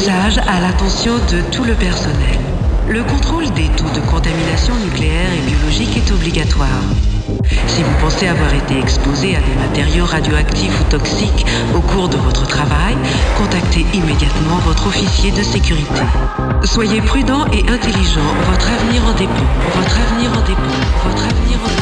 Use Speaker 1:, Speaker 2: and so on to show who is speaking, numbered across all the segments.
Speaker 1: Message à l'attention de tout le personnel. Le contrôle des taux de contamination nucléaire et biologique est obligatoire. Si vous pensez avoir été exposé à des matériaux radioactifs ou toxiques au cours de votre travail, contactez immédiatement votre officier de sécurité. Soyez prudent et intelligent, votre avenir en dépend. Votre avenir en dépend. Votre avenir en dépend.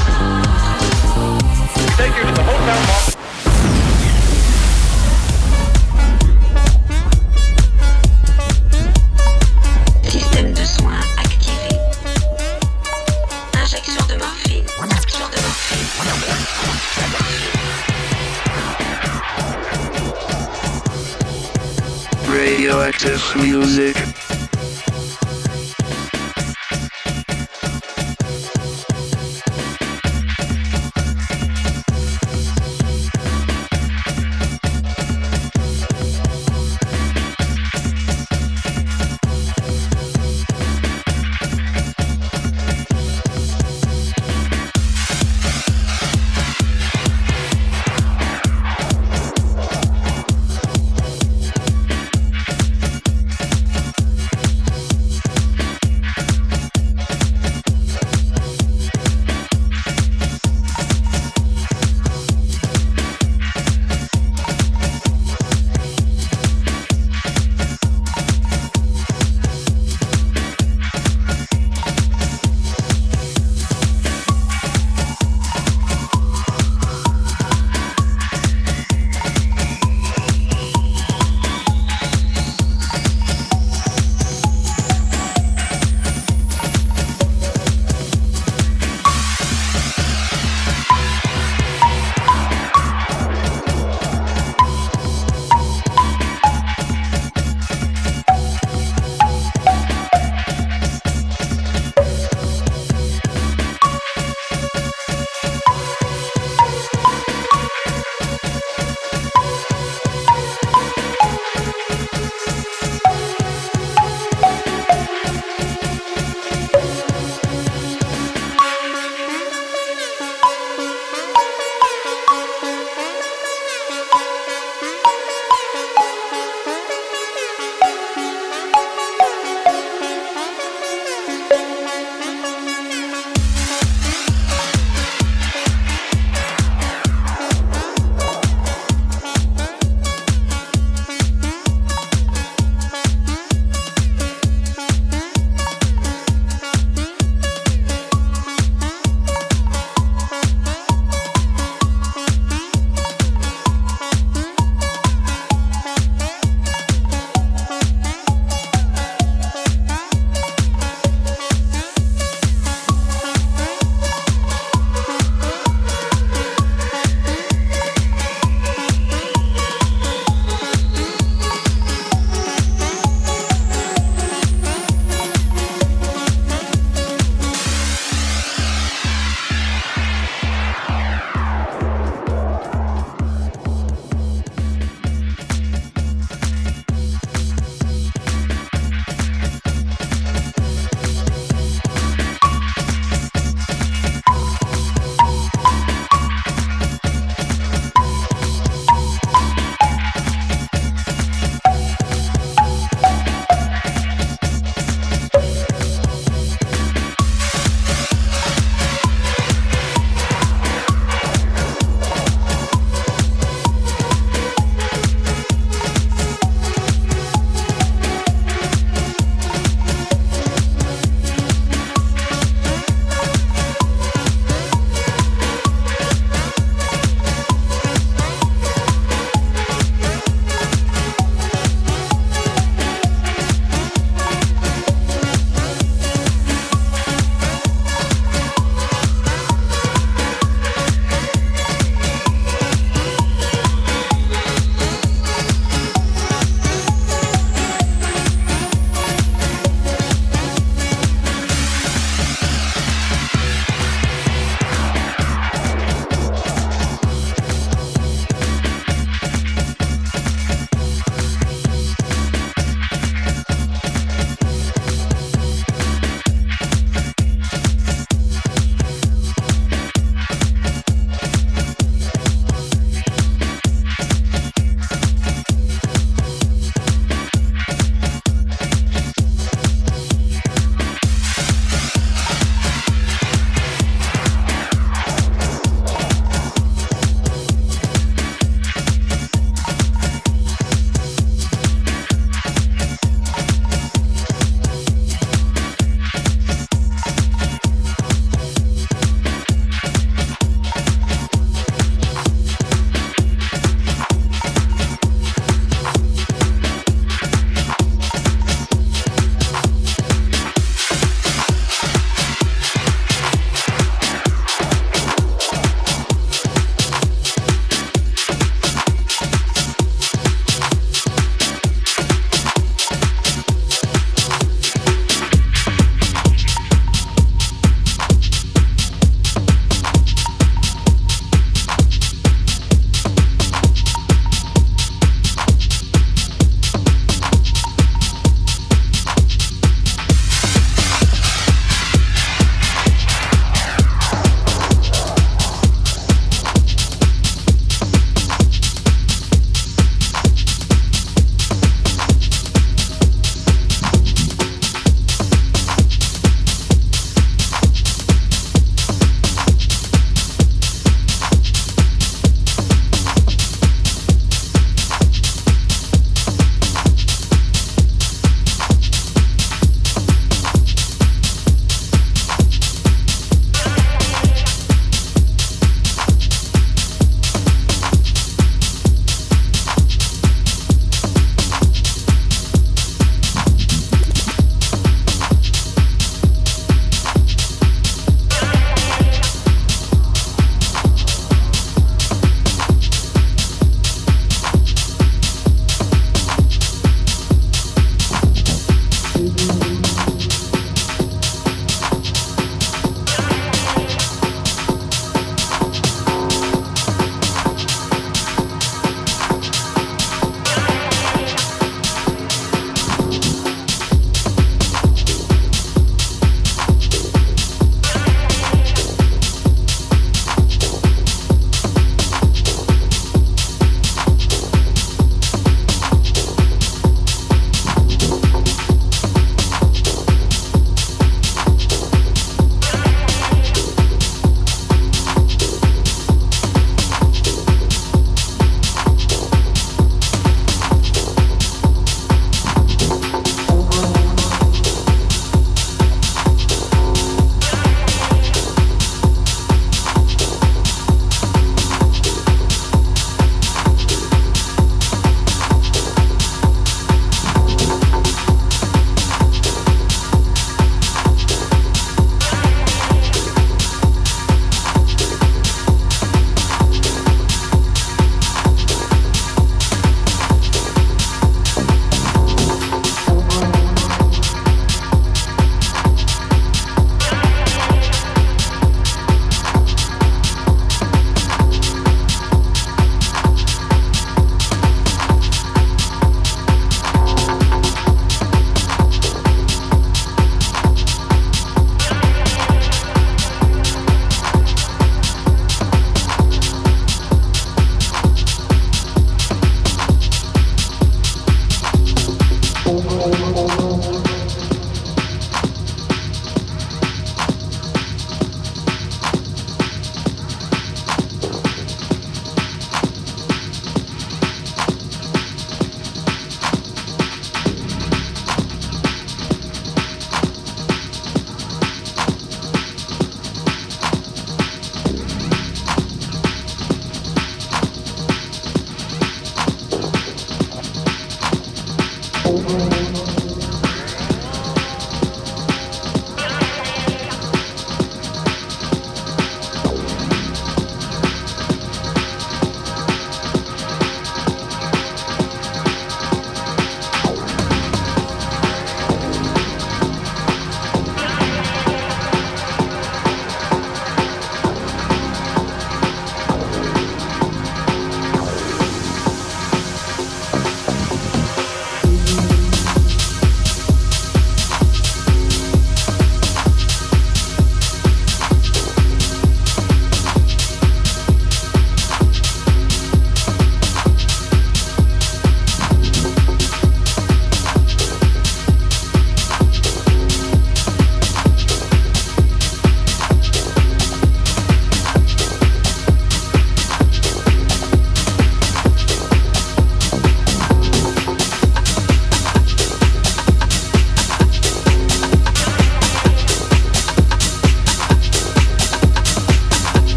Speaker 2: Music.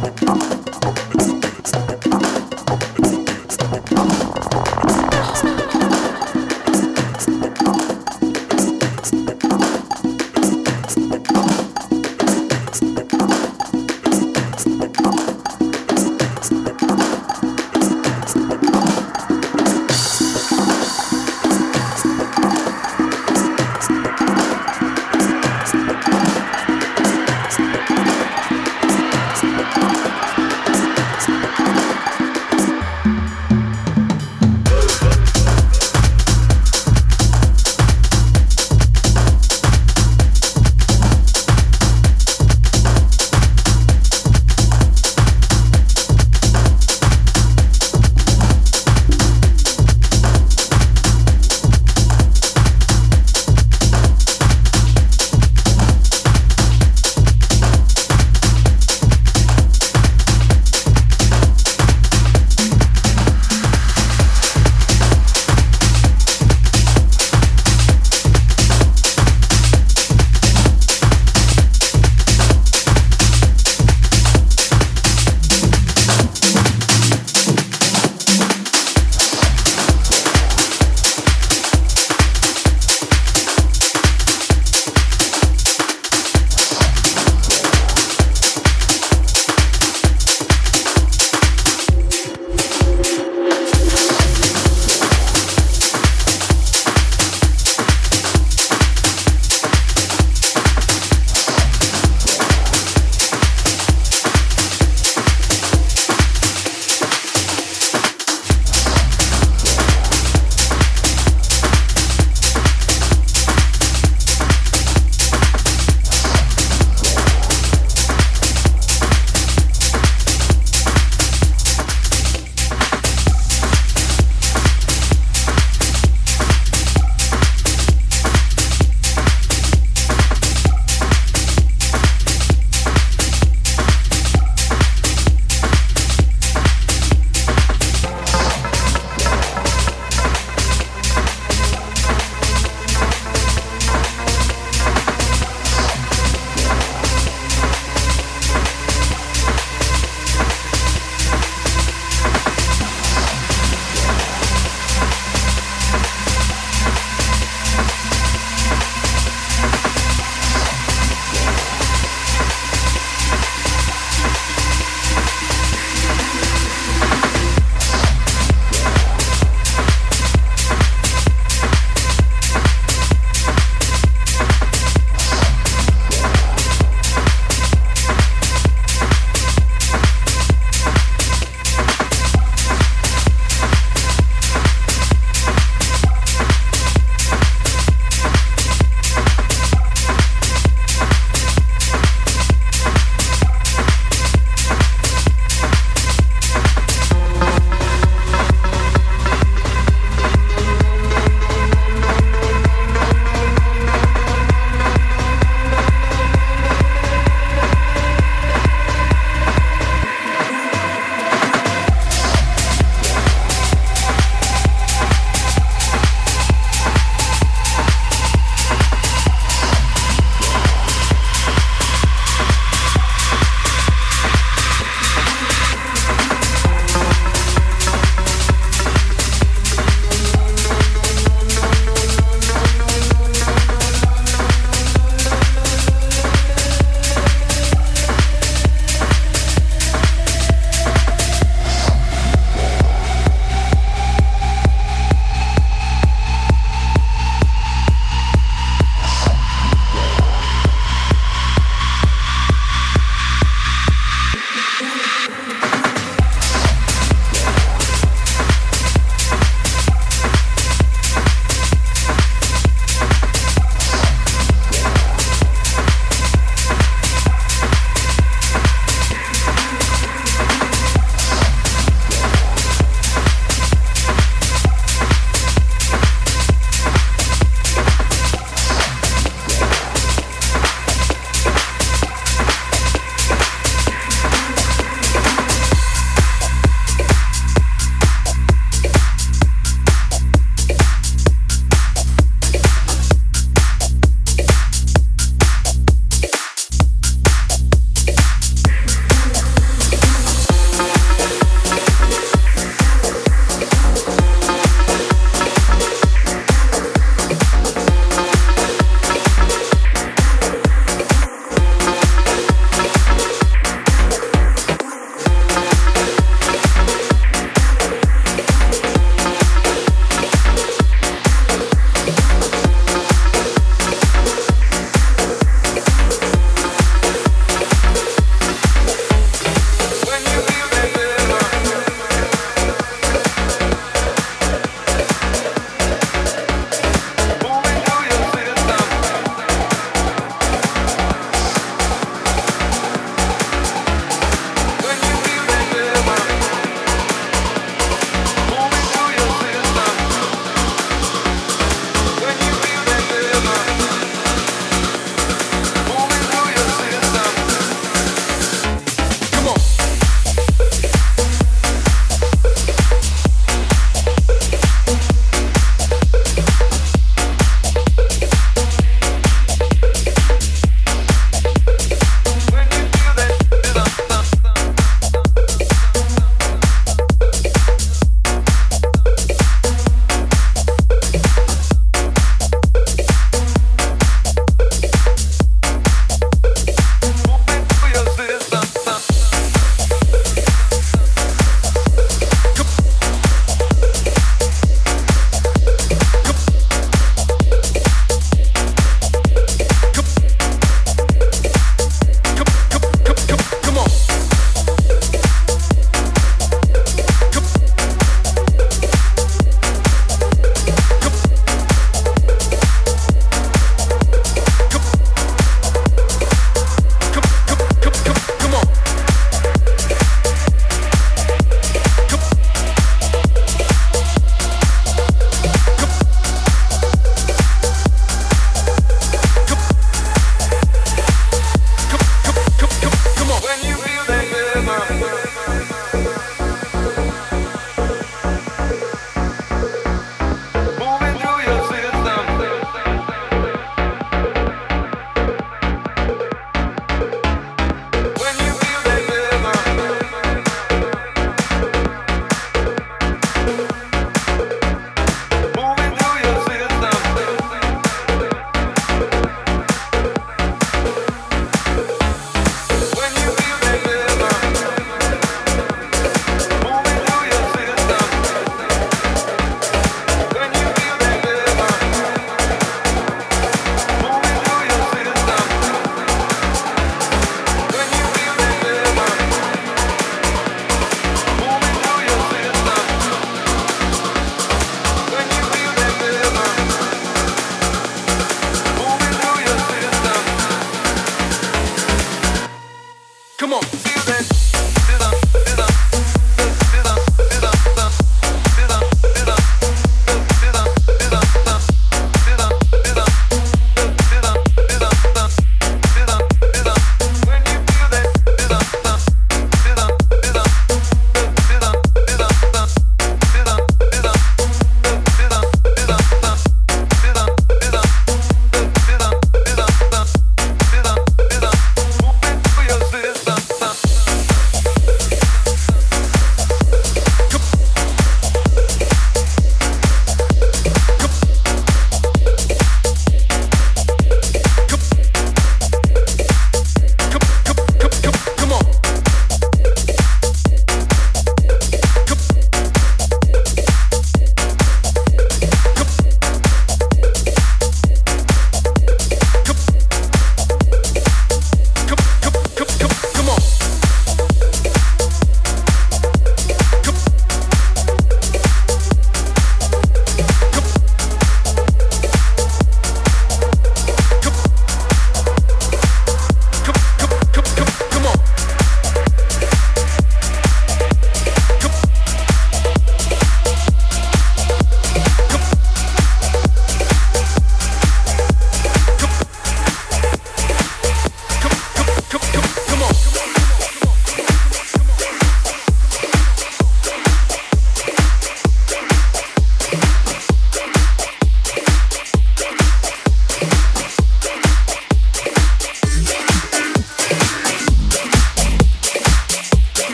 Speaker 3: Thank.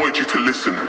Speaker 3: want you to listen.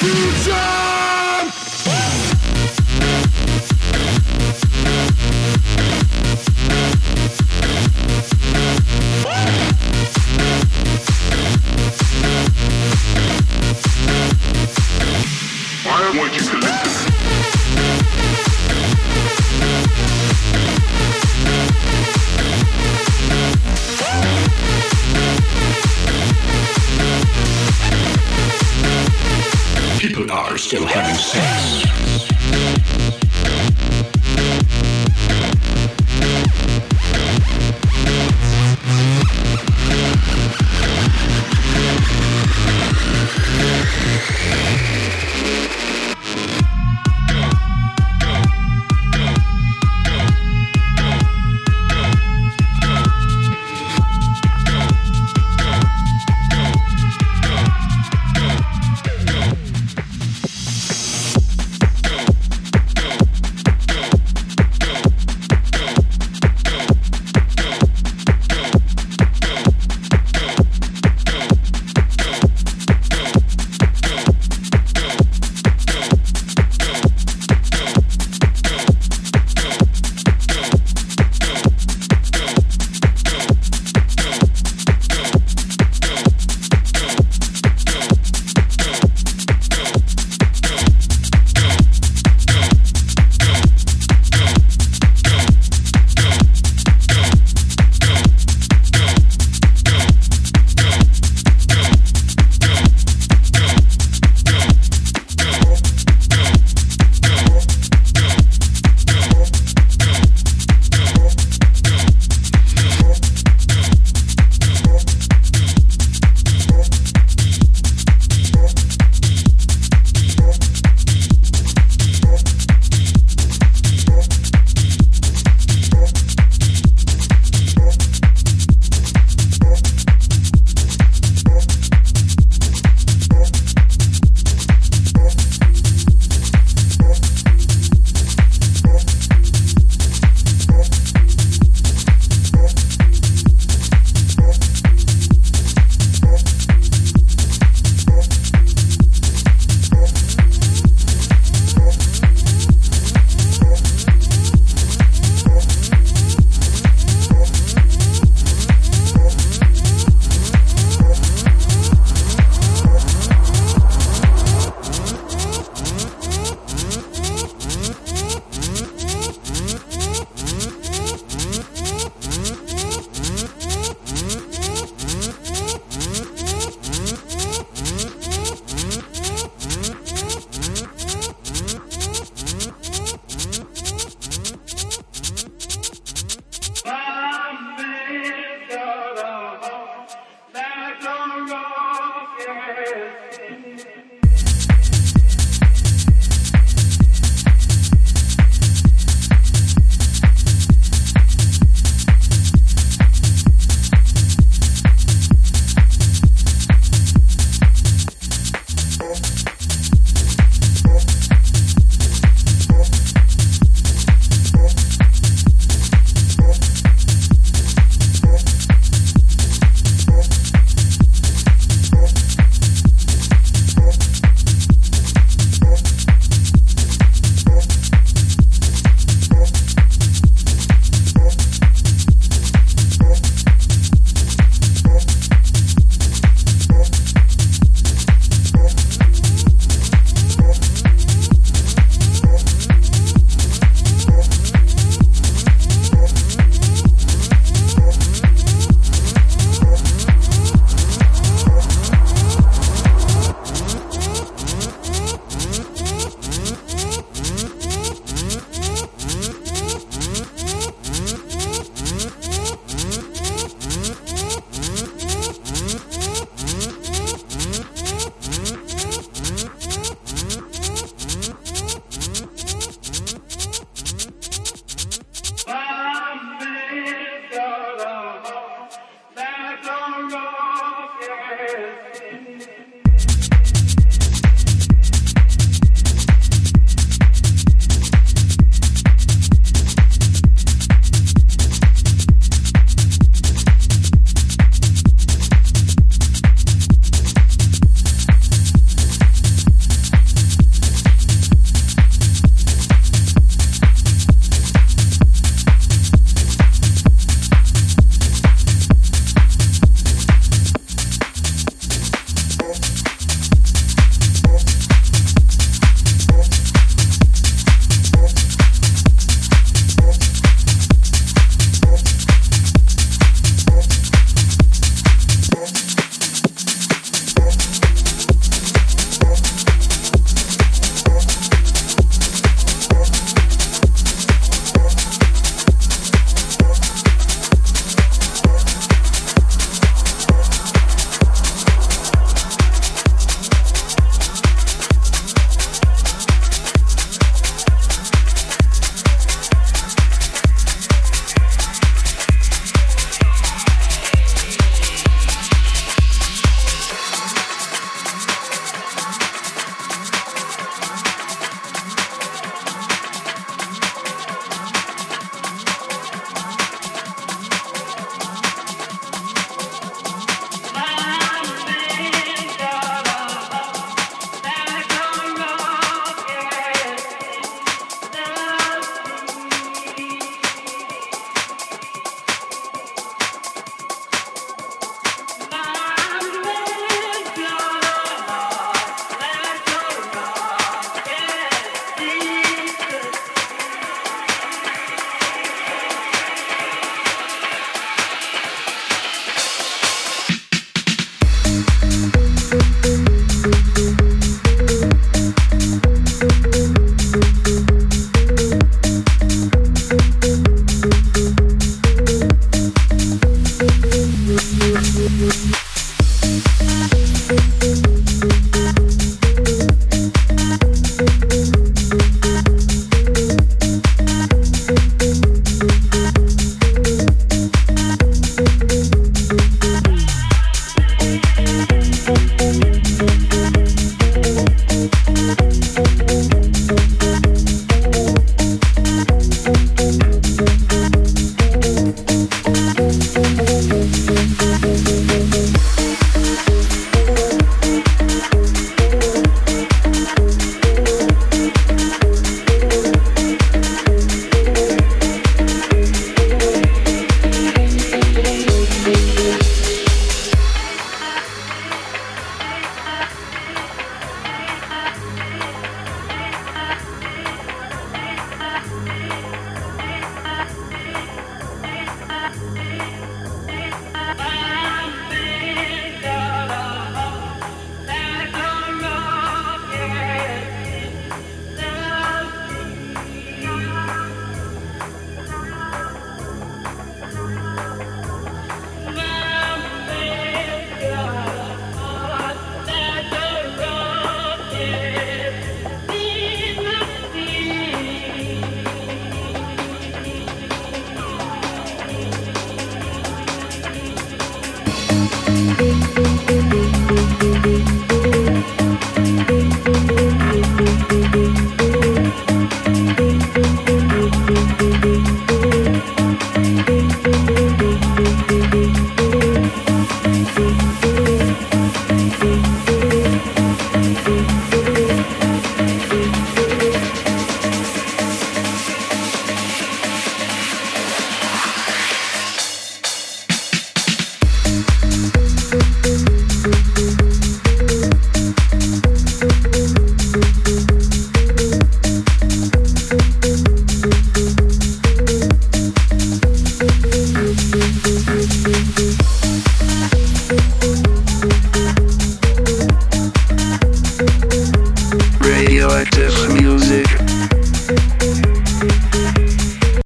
Speaker 3: future.